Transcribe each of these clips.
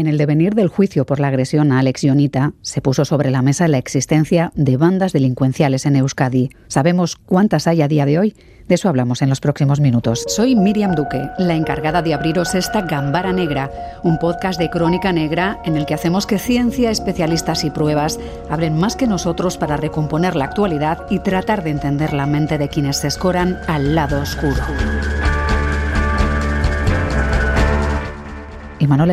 En el devenir del juicio por la agresión a Alex Ionita, se puso sobre la mesa la existencia de bandas delincuenciales en Euskadi. ¿Sabemos cuántas hay a día de hoy? De eso hablamos en los próximos minutos. Soy Miriam Duque, la encargada de abriros esta Gambara Negra, un podcast de crónica negra en el que hacemos que ciencia, especialistas y pruebas abren más que nosotros para recomponer la actualidad y tratar de entender la mente de quienes se escoran al lado oscuro. Y Manuel.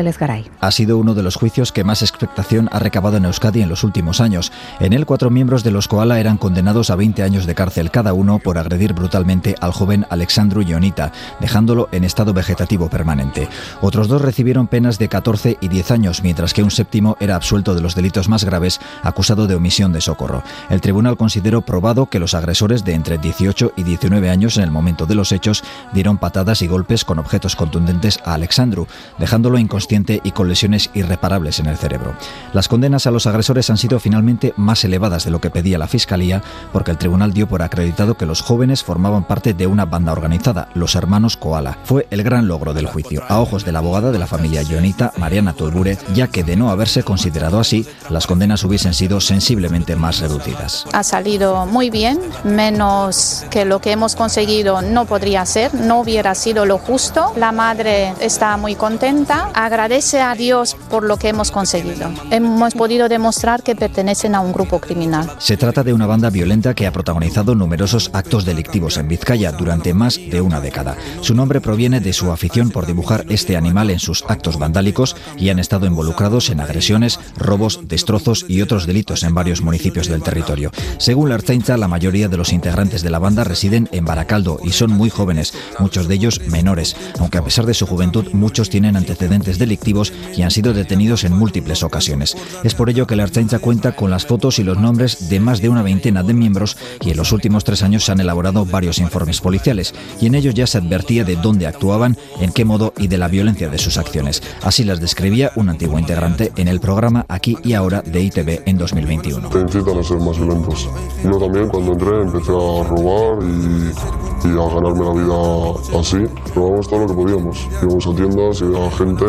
Ha sido uno de los juicios que más expectación ha recabado en Euskadi en los últimos años. En él, cuatro miembros de los Koala eran condenados a 20 años de cárcel cada uno por agredir brutalmente al joven Alexandru Ionita, dejándolo en estado vegetativo permanente. Otros dos recibieron penas de 14 y 10 años, mientras que un séptimo era absuelto de los delitos más graves, acusado de omisión de socorro. El tribunal consideró probado que los agresores de entre 18 y 19 años en el momento de los hechos dieron patadas y golpes con objetos contundentes a Alexandru, dejándolo inconsciente y con lesiones irreparables en el cerebro. Las condenas a los agresores han sido finalmente más elevadas de lo que pedía la Fiscalía, porque el tribunal dio por acreditado que los jóvenes formaban parte de una banda organizada, los hermanos Koala. Fue el gran logro del juicio, a ojos de la abogada de la familia Ionita, Mariana Tulbure, ya que de no haberse considerado así, las condenas hubiesen sido sensiblemente más reducidas. Ha salido muy bien, menos que lo que hemos conseguido no podría ser, no hubiera sido lo justo. La madre está muy contenta agradece a Dios por lo que hemos conseguido. Hemos podido demostrar que pertenecen a un grupo criminal. Se trata de una banda violenta que ha protagonizado numerosos actos delictivos en Vizcaya durante más de una década. Su nombre proviene de su afición por dibujar este animal en sus actos vandálicos y han estado involucrados en agresiones, robos, destrozos y otros delitos en varios municipios del territorio. Según la Archaincha, la mayoría de los integrantes de la banda residen en Baracaldo y son muy jóvenes, muchos de ellos menores, aunque a pesar de su juventud muchos tienen antecedentes delictivos y han sido detenidos en múltiples ocasiones. Es por ello que la Archancha cuenta con las fotos y los nombres de más de una veintena de miembros y en los últimos tres años se han elaborado varios informes policiales y en ellos ya se advertía de dónde actuaban, en qué modo y de la violencia de sus acciones. Así las describía un antiguo integrante en el programa Aquí y Ahora de ITV en 2021. Te incitan a ser más violentos. Yo también cuando entré empecé a robar y, y a ganarme la vida así. Robamos todo lo que podíamos. Íbamos a tiendas y a gente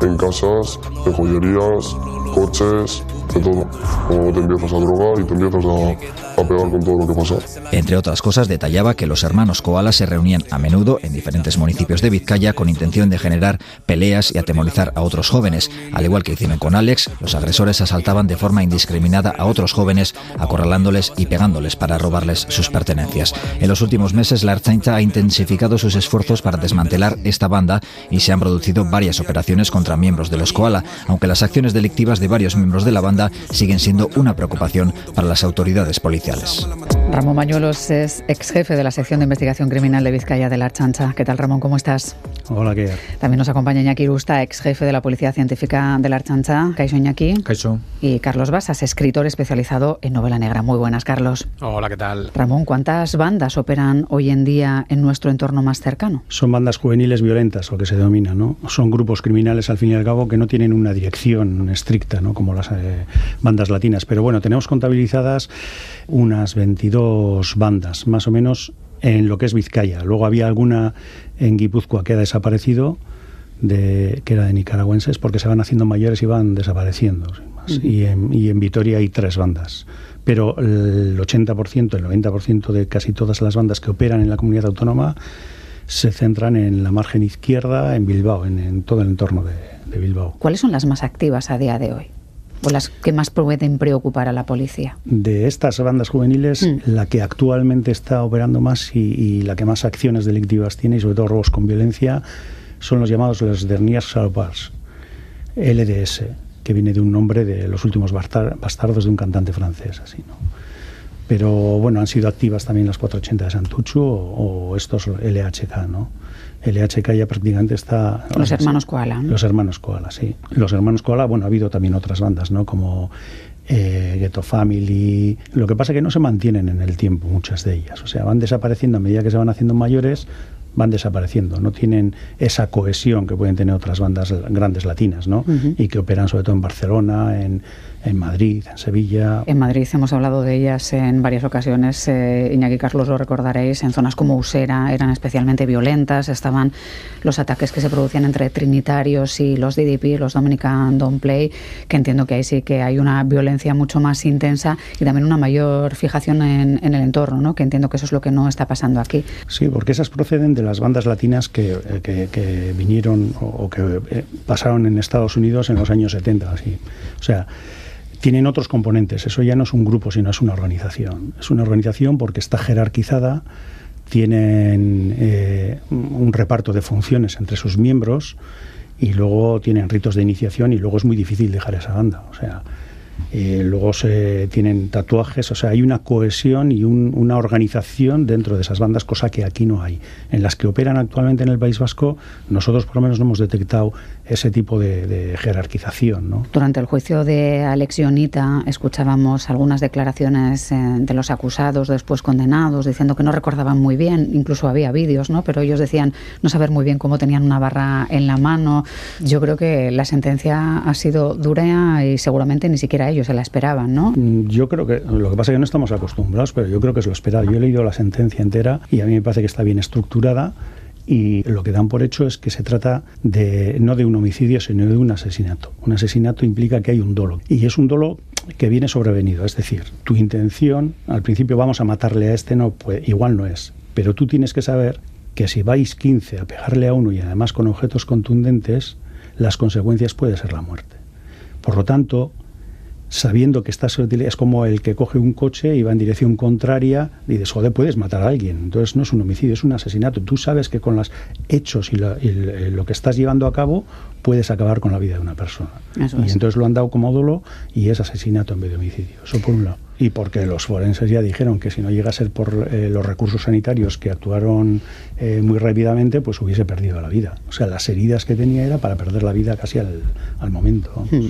en casas, en joyerías, coches, de todo. Como te empiezas a drogar y te empiezas a a pegar con todo lo que pasa. Entre otras cosas, detallaba que los hermanos Koala se reunían a menudo en diferentes municipios de Vizcaya con intención de generar peleas y atemorizar a otros jóvenes. Al igual que hicieron con Alex, los agresores asaltaban de forma indiscriminada a otros jóvenes, acorralándoles y pegándoles para robarles sus pertenencias. En los últimos meses, la Archaincha ha intensificado sus esfuerzos para desmantelar esta banda y se han producido varias operaciones contra miembros de los Koala, aunque las acciones delictivas de varios miembros de la banda siguen siendo una preocupación para las autoridades policiales. Ramón Mañuelos es ex jefe de la sección de investigación criminal de Vizcaya de la Archancha. ¿Qué tal, Ramón? ¿Cómo estás? Hola, ¿qué También nos acompaña Iñaki Rusta, ex jefe de la Policía Científica de la Archancha. Caixo Iñaki. Caixo. Y Carlos Basas, escritor especializado en novela negra. Muy buenas, Carlos. Hola, ¿qué tal? Ramón, ¿cuántas bandas operan hoy en día en nuestro entorno más cercano? Son bandas juveniles violentas, lo que se denomina, ¿no? Son grupos criminales, al fin y al cabo, que no tienen una dirección estricta, ¿no? Como las eh, bandas latinas. Pero bueno, tenemos contabilizadas unas 22 bandas, más o menos en lo que es Vizcaya. Luego había alguna en Guipúzcoa que ha desaparecido, de, que era de nicaragüenses, porque se van haciendo mayores y van desapareciendo. y, en, y en Vitoria hay tres bandas. Pero el 80%, el 90% de casi todas las bandas que operan en la comunidad autónoma se centran en la margen izquierda, en Bilbao, en, todo el entorno de Bilbao. ¿Cuáles son las más activas a día de hoy? o las que más pueden preocupar a la policía? De estas bandas juveniles, mm. la que actualmente está operando más y, la que más acciones delictivas tiene, y sobre todo robos con violencia, son los llamados los Derniers Salvars, LDS, que viene de un nombre de los últimos bastardos de un cantante francés, así, ¿no? Pero bueno, han sido activas también las 480 de Santuchu o, o estos LHK, ¿no? LHK ya prácticamente está... Los hermanos Koala. Los hermanos Koala, sí. Los hermanos Koala, bueno, ha habido también otras bandas, ¿no? Como eh, Ghetto Family. Lo que pasa es que no se mantienen en el tiempo muchas de ellas. O sea, van desapareciendo a medida que se van haciendo mayores, van desapareciendo, no tienen esa cohesión que pueden tener otras bandas grandes latinas, ¿no? Y que operan sobre todo en Barcelona, en, en Madrid, en Sevilla. En Madrid hemos hablado de ellas en varias ocasiones. Eh, Iñaki Carlos lo recordaréis. En zonas como Usera eran especialmente violentas. Estaban los ataques que se producían entre trinitarios y los DDP, los Dominican Don't Play, que entiendo que ahí sí que hay una violencia mucho más intensa y también una mayor fijación en, el entorno, ¿no? que entiendo que eso es lo que no está pasando aquí. Sí, porque esas proceden de las bandas latinas que, eh, que, vinieron o, que eh, pasaron en Estados Unidos en los años 70. Así. O sea, tienen otros componentes. Eso ya no es un grupo, sino es una organización. Es una organización porque está jerarquizada, tienen eh, un reparto de funciones entre sus miembros y luego tienen ritos de iniciación y luego es muy difícil dejar esa banda. O sea, eh, luego se tienen tatuajes, o sea, hay una cohesión y una organización dentro de esas bandas, cosa que aquí no hay. En las que operan actualmente en el País Vasco, nosotros por lo menos no hemos detectado ese tipo de, jerarquización. ¿no? Durante el juicio de Alexionita escuchábamos algunas declaraciones eh, de los acusados, después condenados, diciendo que no recordaban muy bien, incluso había vídeos, ¿no? pero ellos decían no saber muy bien cómo tenían una barra en la mano. Yo creo que la sentencia ha sido dura y seguramente ni siquiera ellos se la esperaban, ¿no? Mm, yo creo que lo que pasa es que no estamos acostumbrados, pero yo creo que es lo esperado. Yo he leído la sentencia entera y a mí me parece que está bien estructurada y lo que dan por hecho es que se trata de no de un homicidio, sino de un asesinato. Un asesinato implica que hay un dolo y es un dolo que viene sobrevenido, es decir, tu intención, al principio vamos a matarle a este, no, pues igual no es, pero tú tienes que saber que si vais 15 a pegarle a uno y además con objetos contundentes, las consecuencias puede ser la muerte. Por lo tanto, sabiendo que estás es como el que coge un coche y va en dirección contraria y dices, joder, puedes matar a alguien. Entonces no es un homicidio, es un asesinato. Tú sabes que con los hechos y, lo que estás llevando a cabo puedes acabar con la vida de una persona. y entonces lo han dado como dolo y es asesinato en vez de homicidio. Eso por un lado y porque los forenses ya dijeron que si no llega a ser por eh, los recursos sanitarios que actuaron eh, muy rápidamente, pues hubiese perdido la vida. O sea, las heridas que tenía era para perder la vida casi al, momento. Hmm.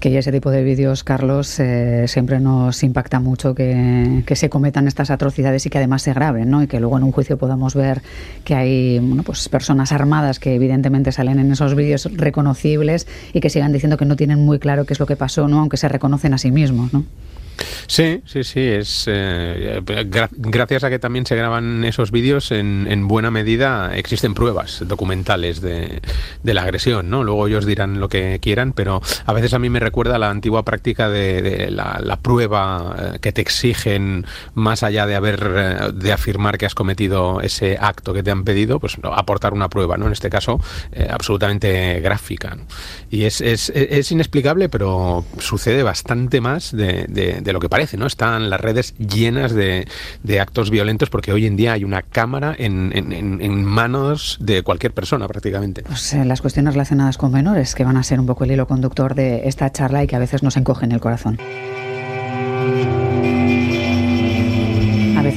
Que ese tipo de vídeos, Carlos, eh, siempre nos impacta mucho que, se cometan estas atrocidades y que además se graben, ¿no? Y que luego en un juicio podamos ver que hay bueno, pues personas armadas que evidentemente salen en esos vídeos reconocibles y que sigan diciendo que no tienen muy claro qué es lo que pasó, ¿no? Aunque se reconocen a sí mismos, ¿no? Sí, sí, sí. Es eh, gracias a que también se graban esos vídeos, en, buena medida existen pruebas documentales de, la agresión, ¿no? Luego ellos dirán lo que quieran, pero a veces a mí me recuerda la antigua práctica de, la, prueba eh, que te exigen más allá de haber eh, de afirmar que has cometido ese acto que te han pedido, pues aportar una prueba, ¿no? En este caso, absolutamente gráfica. Y es, es, es, inexplicable, pero sucede bastante más de de lo que parece, ¿no? Están las redes llenas de, actos violentos porque hoy en día hay una cámara en, en, manos de cualquier persona prácticamente. Pues eh, las cuestiones relacionadas con menores que van a ser un poco el hilo conductor de esta charla y que a veces nos encogen el corazón.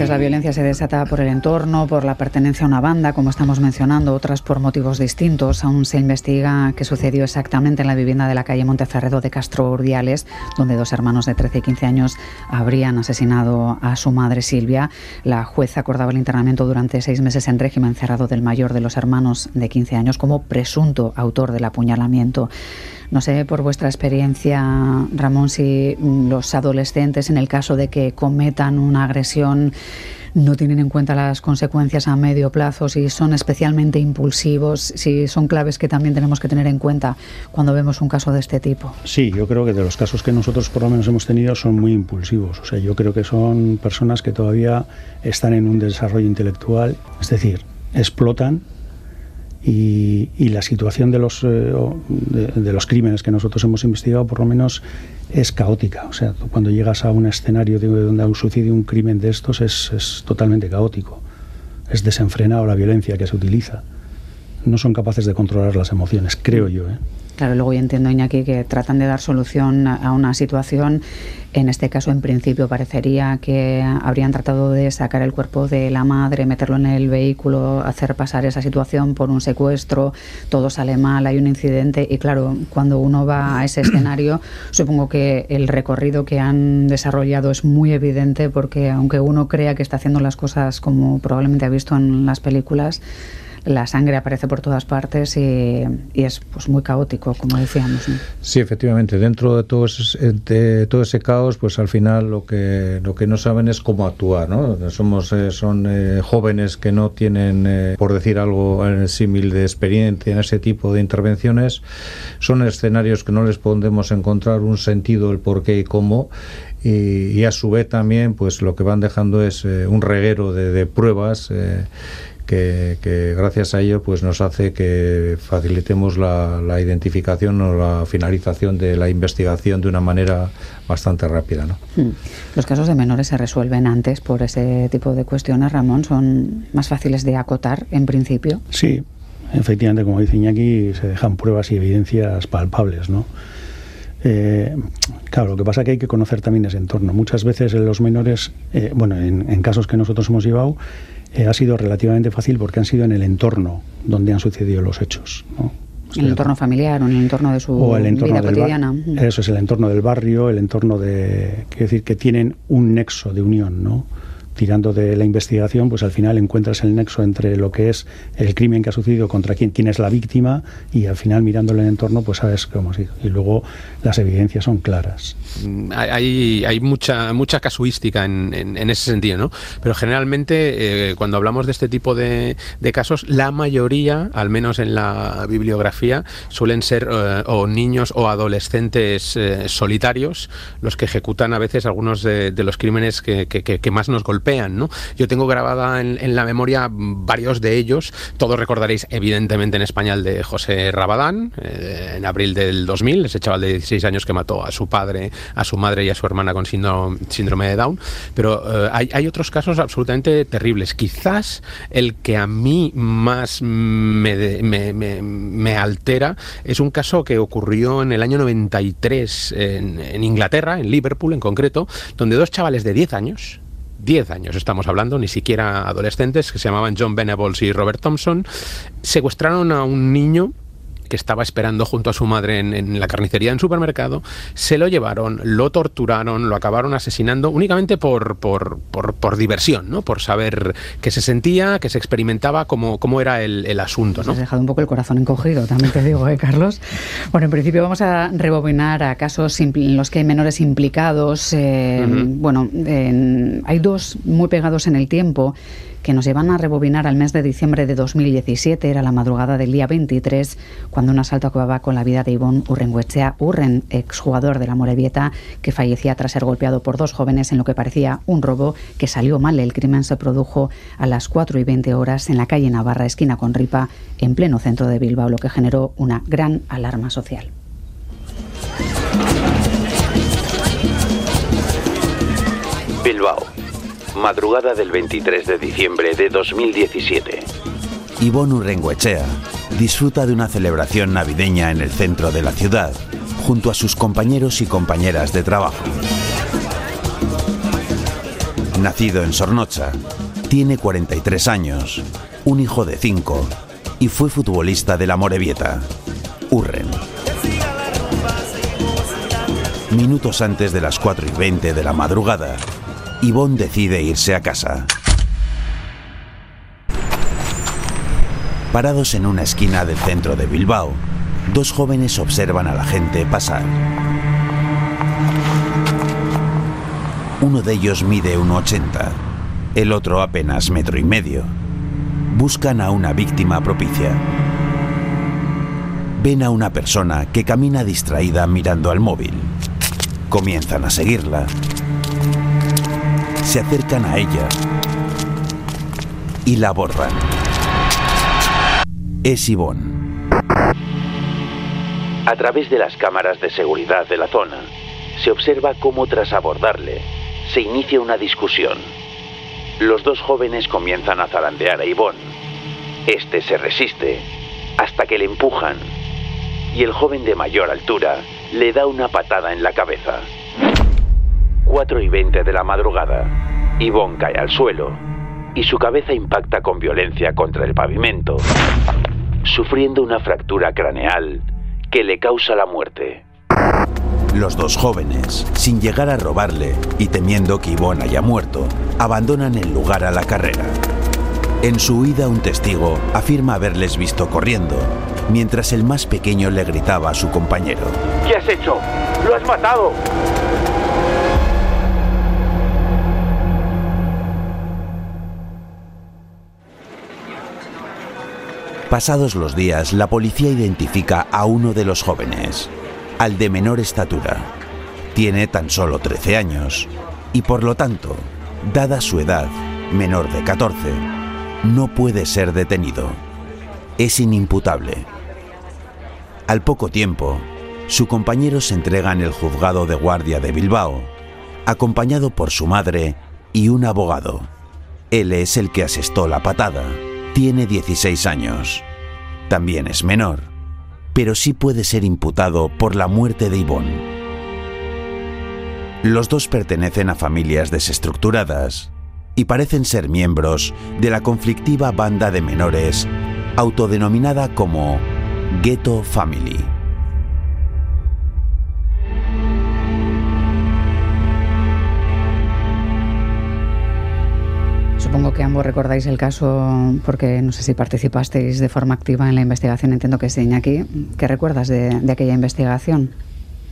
La violencia se desata por el entorno, por la pertenencia a una banda, como estamos mencionando, otras por motivos distintos. Aún se investiga qué sucedió exactamente en la vivienda de la calle Monteferredo de Castro Urdiales, donde dos hermanos de 13 y 15 años habrían asesinado a su madre Silvia. La jueza acordaba el internamiento durante seis meses en régimen cerrado del mayor de los hermanos de 15 años como presunto autor del apuñalamiento. No sé, por vuestra experiencia, Ramón, si los adolescentes, en el caso de que cometan una agresión, no tienen en cuenta las consecuencias a medio plazo, si son especialmente impulsivos, si son claves que también tenemos que tener en cuenta cuando vemos un caso de este tipo. Sí, yo creo que de los casos que nosotros por lo menos hemos tenido son muy impulsivos. O sea, yo creo que son personas que todavía están en un desarrollo intelectual, es decir, explotan y, la situación de los, eh, de, los crímenes que nosotros hemos investigado por lo menos es caótica. O sea, cuando llegas a un escenario de, donde ha sucedido un crimen de estos es, es totalmente caótico. Es desenfrenado la violencia que se utiliza. No son capaces de controlar las emociones, creo yo. ¿eh? Claro, luego yo entiendo, Iñaki, que tratan de dar solución a una situación. En este caso, en principio, parecería que habrían tratado de sacar el cuerpo de la madre, meterlo en el vehículo, hacer pasar esa situación por un secuestro, todo sale mal, hay un incidente y claro, cuando uno va a ese escenario, supongo que el recorrido que han desarrollado es muy evidente porque aunque uno crea que está haciendo las cosas como probablemente ha visto en las películas, la sangre aparece por todas partes y, es pues muy caótico, como decíamos. Sí, efectivamente, dentro de todo, ese, caos, pues al final lo que, lo que no saben es cómo actuar, ¿no? Somos, eh, son eh, jóvenes que no tienen, eh, por decir algo, el símil de experiencia en ese tipo de intervenciones, son escenarios que no les podemos encontrar un sentido, el por qué y cómo, y, a su vez también pues lo que van dejando es un reguero de pruebas que, gracias a ello pues nos hace que facilitemos la, identificación o la finalización de la investigación de una manera bastante rápida. ¿no? Hmm. Los casos de menores se resuelven antes por ese tipo de cuestiones, Ramón, son más fáciles de acotar en principio. Sí, efectivamente, como dice Iñaki, se dejan pruebas y evidencias palpables, ¿no? Eh, claro, lo que pasa es que hay que conocer también ese entorno. Muchas veces en los menores, eh, bueno, en, casos que nosotros hemos llevado, eh, ha sido relativamente fácil porque han sido en el entorno donde han sucedido los hechos. En el entorno familiar o en el entorno de su vida cotidiana. Eso es el entorno del barrio, el entorno de. Quiero decir que tienen un nexo de unión, ¿no? Tirando de la investigación, pues al final encuentras el nexo entre lo que es el crimen que ha sucedido contra quién, quién es la víctima y al final mirándole en el entorno, pues sabes cómo sido. Y luego las evidencias son claras. Mm, hay, hay mucha, mucha casuística en, en, ese sentido, ¿no? Pero generalmente eh, cuando hablamos de este tipo de, de, casos, la mayoría, al menos en la bibliografía, suelen ser eh, o niños o adolescentes eh, solitarios los que ejecutan a veces algunos de, de los crímenes que, que, que más nos golpean ¿no? Yo tengo grabada en, la memoria varios de ellos, todos recordaréis evidentemente en español de José Rabadán, eh, en abril del 2000, ese chaval de 16 años que mató a su padre, a su madre y a su hermana con síndrome, de Down, pero eh, hay, otros casos absolutamente terribles. Quizás el que a mí más me, altera es un caso que ocurrió en el año 93 en, en Inglaterra, en Liverpool en concreto, donde dos chavales de 10 años, 10 años estamos hablando, ni siquiera adolescentes, que se llamaban John Venables y Robert Thompson, secuestraron a un niño que estaba esperando junto a su madre en, la carnicería en supermercado, se lo llevaron, lo torturaron, lo acabaron asesinando únicamente por, por, por, diversión, ¿no? por saber qué se sentía, qué se experimentaba, cómo, cómo era el, el asunto. ¿no? has dejado un poco el corazón encogido, también te digo, ¿eh, Carlos? Bueno, en principio vamos a rebobinar a casos en los que hay menores implicados. Eh, bueno, hay dos muy pegados en el tiempo que nos llevan a rebobinar al mes de diciembre de 2017, era la madrugada del día 23, cuando un asalto acababa con la vida de Ivonne Urrenguechea Urren, exjugador de la Morevieta, que fallecía tras ser golpeado por dos jóvenes en lo que parecía un robo que salió mal. El crimen se produjo a las 4 y 20 horas en la calle Navarra, esquina con Ripa, en pleno centro de Bilbao, lo que generó una gran alarma social. Bilbao, madrugada del 23 de diciembre de 2017. Ivonne Urrenguechea disfruta de una celebración navideña en el centro de la ciudad, junto a sus compañeros y compañeras de trabajo. Nacido en Sornocha, tiene 43 años, un hijo de 5 y fue futbolista de la Morevieta, Urren. Minutos antes de las 4 y 20 de la madrugada, Yvonne decide irse a casa. Parados en una esquina del centro de Bilbao, dos jóvenes observan a la gente pasar. Uno de ellos mide 1,80, el otro apenas metro y medio. Buscan a una víctima propicia. Ven a una persona que camina distraída mirando al móvil. Comienzan a seguirla se acercan a ella y la abordan. Es Ivonne. A través de las cámaras de seguridad de la zona, se observa cómo tras abordarle, se inicia una discusión. Los dos jóvenes comienzan a zarandear a Ivonne. Este se resiste hasta que le empujan. y el joven de mayor altura le da una patada en la cabeza. 4 y 20 de la madrugada. Yvonne cae al suelo y su cabeza impacta con violencia contra el pavimento, sufriendo una fractura craneal que le causa la muerte. Los dos jóvenes, sin llegar a robarle y temiendo que Yvonne haya muerto, abandonan el lugar a la carrera. En su huida un testigo afirma haberles visto corriendo, mientras el más pequeño le gritaba a su compañero. ¿Qué has hecho? ¡Lo has matado! Pasados los días, la policía identifica a uno de los jóvenes, al de menor estatura. Tiene tan solo 13 años y por lo tanto, dada su edad, menor de 14, no puede ser detenido. Es inimputable. Al poco tiempo, su compañero se entrega en el juzgado de guardia de Bilbao, acompañado por su madre y un abogado. Él es el que asestó la patada. Tiene 16 años. También es menor, pero sí puede ser imputado por la muerte de Yvonne. Los dos pertenecen a familias desestructuradas y parecen ser miembros de la conflictiva banda de menores autodenominada como Ghetto Family. Supongo que ambos recordáis el caso porque no sé si participasteis de forma activa en la investigación. Entiendo que sí, Iñaki. ¿Qué recuerdas de, de aquella investigación?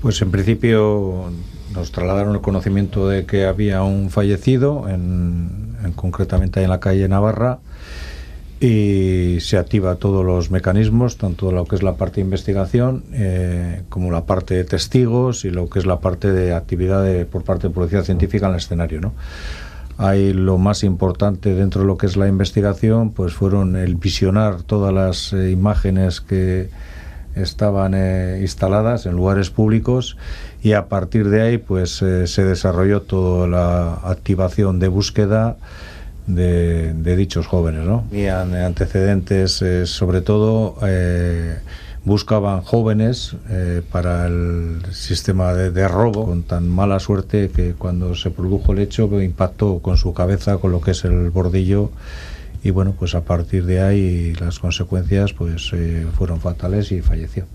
Pues en principio nos trasladaron el conocimiento de que había un fallecido, en, en concretamente ahí en la calle Navarra, y se activa todos los mecanismos, tanto lo que es la parte de investigación eh, como la parte de testigos y lo que es la parte de actividad de, por parte de policía científica en el escenario. ¿no? Hay lo más importante dentro de lo que es la investigación, pues fueron el visionar todas las eh, imágenes que estaban eh, instaladas en lugares públicos y a partir de ahí pues eh, se desarrolló toda la activación de búsqueda de, dichos jóvenes. ¿no? Tenían antecedentes sobre todo buscaban jóvenes eh, para el sistema de, robo con tan mala suerte que cuando se produjo el hecho impactó con su cabeza con lo que es el bordillo y bueno pues a partir de ahí las consecuencias pues eh, fueron fatales y falleció.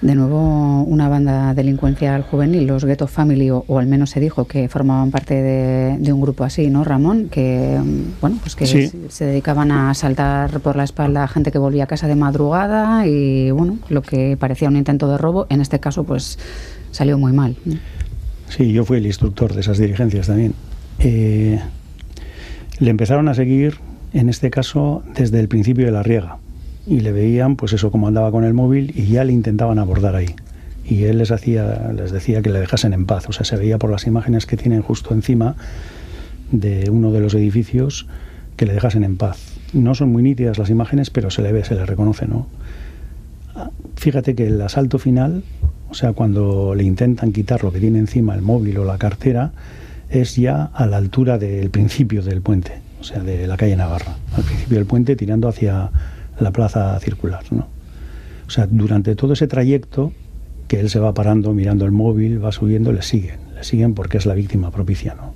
De nuevo, una banda delincuencial juvenil, los Ghetto Family, o, o al menos se dijo que formaban parte de, de un grupo así, ¿no, Ramón? Que, mm, bueno, pues que Sí. se, se dedicaban a saltar por la espalda a gente que volvía a casa de madrugada y, bueno, lo que parecía un intento de robo, en este caso, pues salió muy mal. ¿no? Sí, yo fui el instructor de esas diligencias también. Eh, le empezaron a seguir, en este caso, desde el principio de la riega. Y le veían, pues eso, como andaba con el móvil y ya le intentaban abordar ahí. Y él les, hacía, les decía que le dejasen en paz. O sea, se veía por las imágenes que tienen justo encima de uno de los edificios que le dejasen en paz. No son muy nítidas las imágenes, pero se le ve, se le reconoce, ¿no? Ah, Fíjate que el asalto final, o sea, cuando le intentan quitar lo que tiene encima, el móvil o la cartera, es ya a la altura del principio del puente, o sea, de la calle Navarra, al principio del puente tirando hacia la plaza circular, ¿no? O sea, durante todo ese trayecto que él se va parando, mirando el móvil, va subiendo, le siguen, le siguen porque es la víctima propicia, ¿no?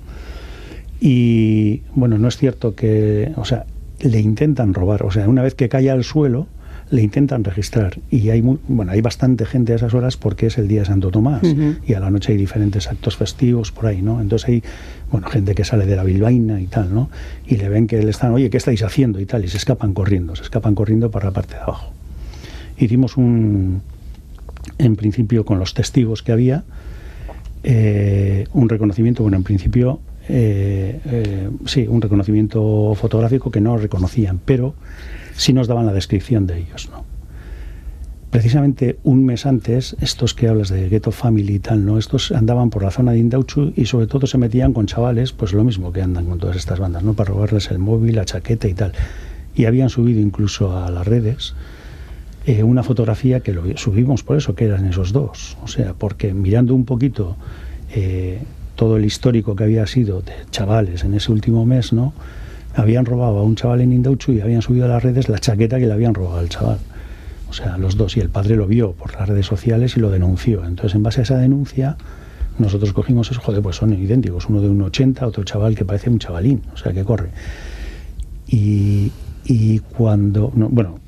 Y bueno, no es cierto que, o sea, le intentan robar, o sea, una vez que cae al suelo, le intentan registrar. Y hay mu- bueno hay bastante gente a esas horas porque es el día de Santo Tomás. Y a la noche hay diferentes actos festivos por ahí no entonces hay bueno gente que sale de la bilbaína y tal no y le ven que le están oye qué estáis haciendo y tal y se escapan corriendo se escapan corriendo para la parte de abajo. Hicimos un en principio con los testigos que había eh, un reconocimiento bueno en principio eh, eh, sí un reconocimiento fotográfico que no reconocían pero sí nos daban la descripción de ellos, ¿no? Precisamente un mes antes, estos que hablas de Ghetto Family y tal, ¿no? Estos andaban por la zona de Indauchu y sobre todo se metían con chavales, pues lo mismo que andan con todas estas bandas, ¿no? Para robarles el móvil, la chaqueta y tal. Y habían subido incluso a las redes eh, una fotografía que lo subimos por eso, que eran esos dos. O sea, porque mirando un poquito eh, todo el histórico que había sido de chavales en ese último mes, ¿no? Habían robado a un chaval en Indauchu y habían subido a las redes la chaqueta que le habían robado al chaval. O sea, los dos. Y el padre lo vio por las redes sociales y lo denunció. Entonces, en base a esa denuncia, nosotros cogimos eso, joder, pues son idénticos. Uno de un 80, otro chaval que parece un chavalín, o sea, que corre. Y, y cuando, no, bueno,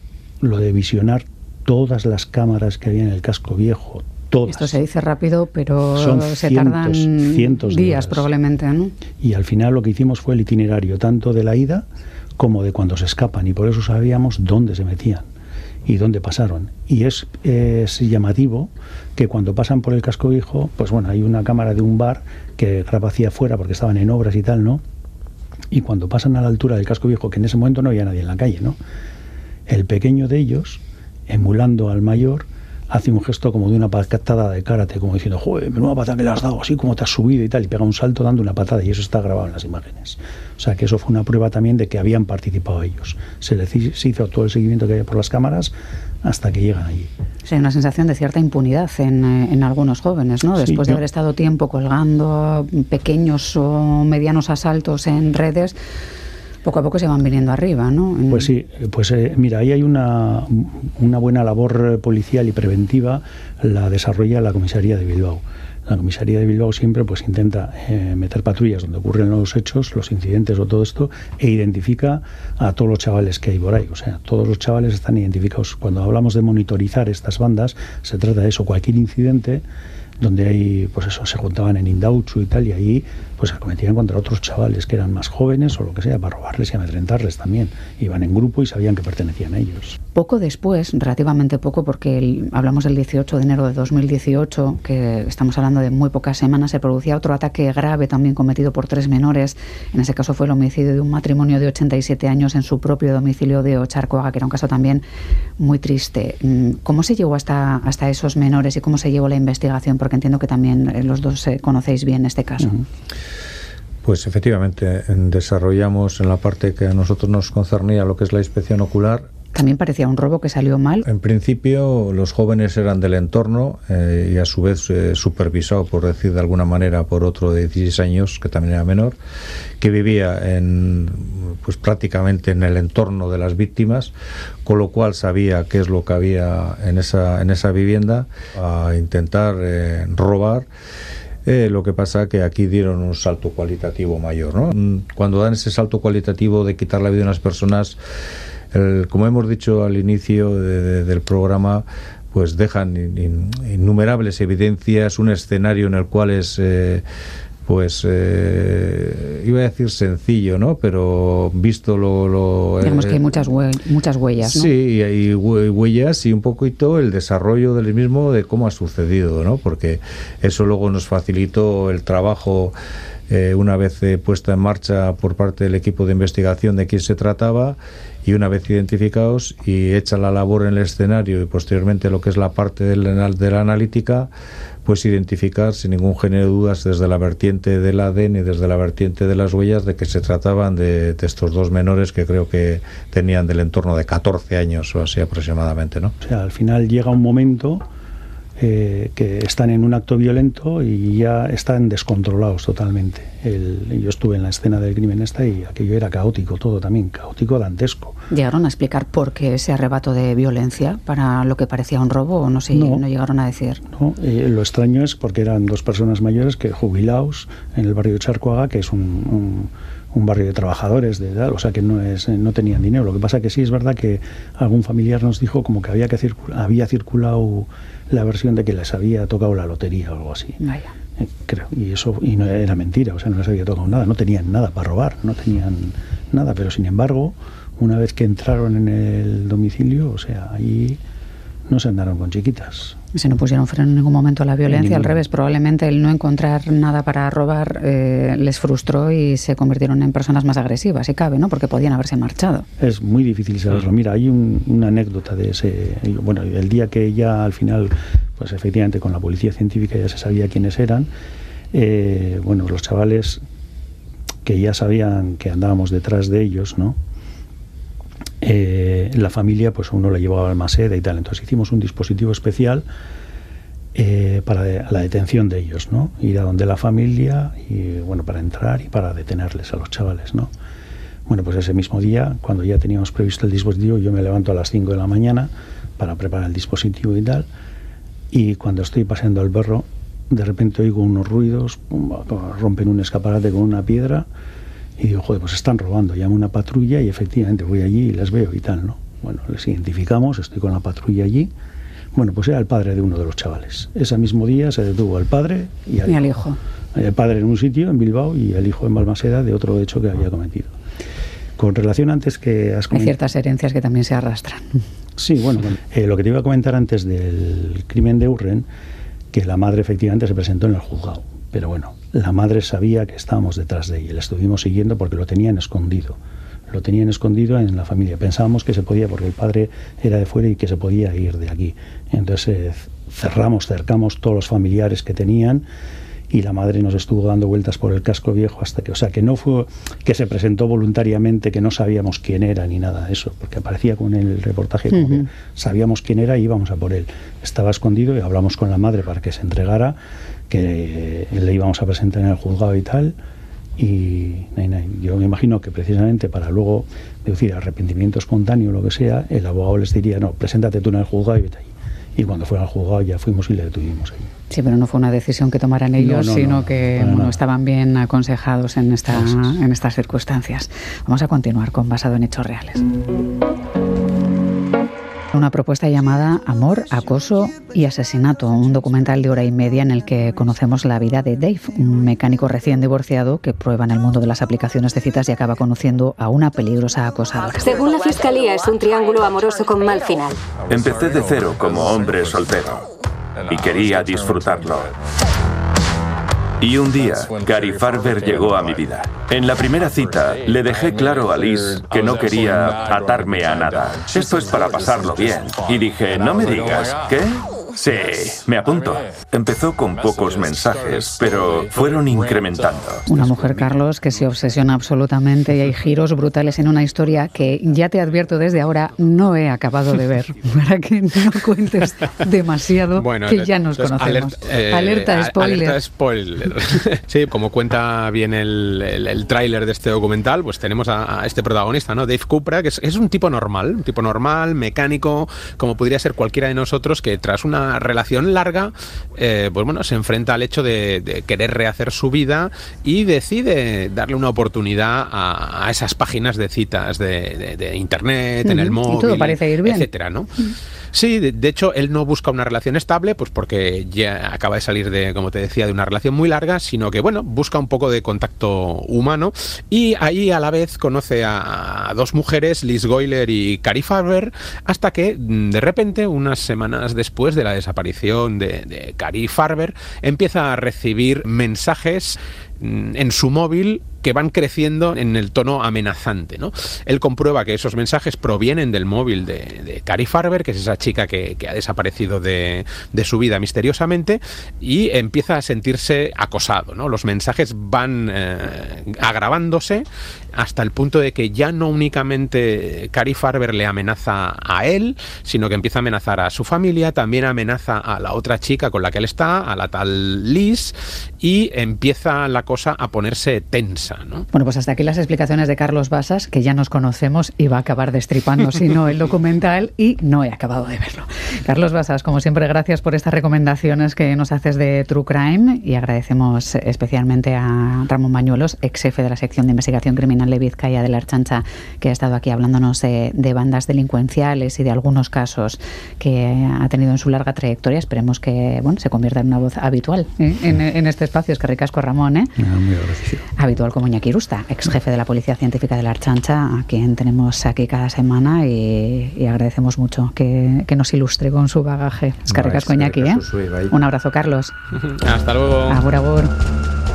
lo de visionar todas las cámaras que había en el casco viejo, todas. Esto se dice rápido, pero Son se cientos, tardan cientos de días horas. probablemente, ¿no? Y al final lo que hicimos fue el itinerario tanto de la ida como de cuando se escapan y por eso sabíamos dónde se metían y dónde pasaron. Y es, es llamativo que cuando pasan por el casco viejo, pues bueno, hay una cámara de un bar que graba hacia afuera porque estaban en obras y tal, ¿no? Y cuando pasan a la altura del casco viejo, que en ese momento no había nadie en la calle, ¿no? El pequeño de ellos, emulando al mayor, hace un gesto como de una patada de karate, como diciendo, joder, menuda patada que le has dado, así como te has subido y tal, y pega un salto dando una patada, y eso está grabado en las imágenes. O sea que eso fue una prueba también de que habían participado ellos. Se les hizo todo el seguimiento que había por las cámaras hasta que llegan allí. Hay una sensación de cierta impunidad en, eh, en algunos jóvenes, ¿no? Sí, Después de haber estado tiempo colgando pequeños o medianos asaltos en redes, poco a poco se van viniendo arriba, ¿no? Pues sí, pues eh, mira, ahí hay una, una buena labor policial y preventiva, la desarrolla la comisaría de Bilbao. La comisaría de Bilbao siempre pues intenta eh, meter patrullas donde ocurren los hechos, los incidentes o todo esto, e identifica a todos los chavales que hay por ahí. O sea, todos los chavales están identificados. Cuando hablamos de monitorizar estas bandas, se trata de eso, cualquier incidente donde hay, pues eso, se juntaban en Indauchu y tal, y ahí pues se cometían contra otros chavales que eran más jóvenes o lo que sea, para robarles y amedrentarles también. Iban en grupo y sabían que pertenecían a ellos. Poco después, relativamente poco, porque hablamos del 18 de enero de 2018, que estamos hablando de muy pocas semanas, se producía otro ataque grave también cometido por tres menores. En ese caso fue el homicidio de un matrimonio de 87 años en su propio domicilio de Ocharcoaga, que era un caso también muy triste. Mm, ¿Cómo se llegó hasta, hasta esos menores y cómo se llevó la investigación? Porque entiendo que también eh, los dos eh, conocéis bien este caso. Pues efectivamente, en- desarrollamos en la parte que a nosotros nos concernía lo que es la inspección ocular. También parecía un robo que salió mal. En principio, los jóvenes eran del entorno eh, y a su vez eh, supervisado, por decir de alguna manera, por otro de 16 años, que también era menor, que vivía en, pues prácticamente en el entorno de las víctimas, con lo cual sabía qué es lo que había en esa, en esa vivienda, a intentar eh, robar. Eh, lo que pasa que aquí dieron un salto cualitativo mayor. ¿no? Mm, Cuando dan ese salto cualitativo de quitar la vida de unas personas, el- como hemos dicho al inicio de- de- del programa, pues dejan in- in- innumerables evidencias, un escenario en el cual es, eh, pues, eh, iba a decir sencillo, ¿no? Pero visto lo... lo- Digamos que hay eh, muchas, hue- muchas huellas, ¿no? Sí, y hay hue- huellas y un poquito el desarrollo del mismo de cómo ha sucedido, ¿no? Porque eso luego nos facilitó el trabajo eh, una vez eh, puesta en marcha por parte del equipo de investigación de quién se trataba y una vez identificados y hecha la labor en el escenario y posteriormente lo que es la parte de la, de la analítica, pues identificar sin ningún género de dudas desde la vertiente del ADN y desde la vertiente de las huellas de que se trataban de, de estos dos menores que creo que tenían del entorno de 14 años o así aproximadamente, ¿no? O sea, al final llega un momento eh, que están en un acto violento y ya están descontrolados totalmente. El- yo estuve en la escena del crimen esta y aquello era caótico todo también, caótico dantesco. ¿Llegaron a explicar por qué ese arrebato de violencia para lo que parecía un robo o no, sé, No. no. llegaron a decir? ¿no? Eh, lo extraño es porque eran dos personas mayores que jubilados en el barrio de Charcoaga, que es un, un- un barrio de trabajadores, de edad, o sea que no es no tenían dinero. Lo que pasa que sí es verdad que algún familiar nos dijo como que había que circul- había circulado la versión de que les había tocado la lotería o algo así. Vaya. Eh, creo y eso y no era mentira, o sea, no les había tocado nada, no tenían nada para robar, no tenían nada, pero sin embargo, una vez que entraron en el domicilio, o sea, ahí no se andaron con chiquitas. Si no pusieron freno en ningún momento a la violencia, al revés, probablemente el no encontrar nada para robar eh, les frustró y se convirtieron en personas más agresivas, si cabe, ¿no? Porque podían haberse marchado. Es muy difícil saberlo. Mira, hay un- una anécdota de ese. Bueno, el día que ya al final, pues efectivamente con la policía científica ya se sabía quiénes eran. eh, bueno, los chavales que ya sabían que andábamos detrás de ellos, ¿no? Eh, la familia, pues uno la llevaba al Maseda y tal. Entonces hicimos un dispositivo especial eh, para la detención de ellos, ¿no? Ir a donde la familia y bueno para entrar y para detenerles a los chavales, ¿no? Bueno, pues ese mismo día, cuando ya teníamos previsto el dispositivo, yo me levanto a las 5 de la mañana, para preparar el dispositivo y tal. Y cuando estoy paseando al perro, de repente oigo unos ruidos, rompen un escaparate con una piedra y digo, joder, pues están robando. Llamo una patrulla y efectivamente voy allí y las veo y tal, ¿no? Bueno, les identificamos, estoy con la patrulla allí. Bueno, pues era el padre de uno de los chavales. Ese mismo día se detuvo al padre y al, hijo. El padre en un sitio, en Bilbao, y el hijo en Balmaseda de otro hecho que había cometido. Con relación antes que has Hay ciertas herencias que también se arrastran. Sí, bueno, eh, lo que te iba a comentar antes del crimen de Urren, que la madre efectivamente se presentó en el juzgado. Pero bueno, la madre sabía que estábamos detrás de ella, la estuvimos siguiendo porque lo tenían escondido lo tenían escondido en la familia. Pensábamos que se podía, porque el padre era de fuera y que se podía ir de aquí. Entonces eh, cerramos, cercamos todos los familiares que tenían y la madre nos estuvo dando vueltas por el casco viejo hasta que, o sea, que no fue que se presentó voluntariamente, que no sabíamos quién era ni nada de eso, porque aparecía con el reportaje como que sabíamos quién era y íbamos a por él. Estaba escondido y hablamos con la madre para que se entregara, que le íbamos a presentar en el juzgado y tal y yo me imagino que precisamente para luego decir arrepentimiento espontáneo o lo que sea, el abogado les diría, no, preséntate tú en el juzgado y Y cuando fuera al juzgado ya fuimos y le detuvimos ahí. Sí, pero no fue una decisión que tomaran ellos, sino que estaban bien aconsejados en, esta, en estas circunstancias. Vamos a continuar con basado en hechos reales. Una propuesta llamada Amor, Acoso y Asesinato, un documental de hora y media en el que conocemos la vida de Dave, un mecánico recién divorciado que prueba en el mundo de las aplicaciones de citas y acaba conociendo a una peligrosa acosadora. Según la fiscalía, es un triángulo amoroso con mal final. Empecé de cero como hombre soltero y quería disfrutarlo. Y un día, Gary Farber llegó a mi vida. En la primera cita, le dejé claro a Liz que no quería atarme a nada. Esto es para pasarlo bien. Y dije, no me digas, ¿qué? Sí, me apunto. Empezó con pocos mensajes, pero fueron incrementando. Una mujer, Carlos, que se obsesiona absolutamente y hay giros brutales en una historia que ya te advierto desde ahora no he acabado de ver, para que no cuentes demasiado que ya nos conocemos. Eh, alerta, spoiler. Alerta spoiler. sí, como cuenta bien el, el, tráiler de este documental, pues tenemos a, este protagonista, ¿no? Dave Cupra, que es, es un tipo normal, un tipo normal, mecánico, como podría ser cualquiera de nosotros, que tras una relación larga, eh, pues bueno, se enfrenta al hecho de, querer rehacer su vida y decide darle una oportunidad a, esas páginas de citas de, internet, en el móvil, todo parece ir bien. etcétera, ¿no? Sí, de, hecho, él no busca una relación estable, pues porque ya acaba de salir de, como te decía, de una relación muy larga, sino que, bueno, busca un poco de contacto humano. Y ahí a la vez conoce a, dos mujeres, Liz Goyler y Cari Farber, hasta que mm, de repente, unas semanas después de la desaparición de, de Cari Farber, empieza a recibir mensajes mm, en su móvil que van creciendo en el tono amenazante. ¿no? Él comprueba que esos mensajes provienen del móvil de, de Cari Farber, que es esa chica que, ha desaparecido de, su vida misteriosamente, y empieza a sentirse acosado. ¿no? Los mensajes van eh, agravándose hasta el punto de que ya no únicamente Cari Farber le amenaza a él, sino que empieza a amenazar a su familia, también amenaza a la otra chica con la que él está, a la tal Liz, y empieza la cosa a ponerse tensa. Bueno, pues hasta aquí las explicaciones de Carlos Basas, que ya nos conocemos y va a acabar destripando, si no, el documental y no he acabado de verlo. Carlos Basas, como siempre, gracias por estas recomendaciones que nos haces de True Crime y agradecemos especialmente a Ramón Bañuelos, ex jefe de la sección de investigación criminal de Vizcaya de la Archancha, que ha estado aquí hablándonos de, bandas delincuenciales y de algunos casos que ha tenido en su larga trayectoria. Esperemos que bueno, se convierta en una voz habitual ¿eh? en, este espacio. Es que ricasco Ramón, ¿eh? Ah, muy agradecido. Habitual como Iñaki Irusta, ex jefe de la Policía Científica de la Archancha, a quien tenemos aquí cada semana y, agradecemos mucho que, nos ilustre con su bagaje. Es que ricasco Iñaki, ¿eh? Un abrazo, Carlos. Hasta luego. Agur, agur.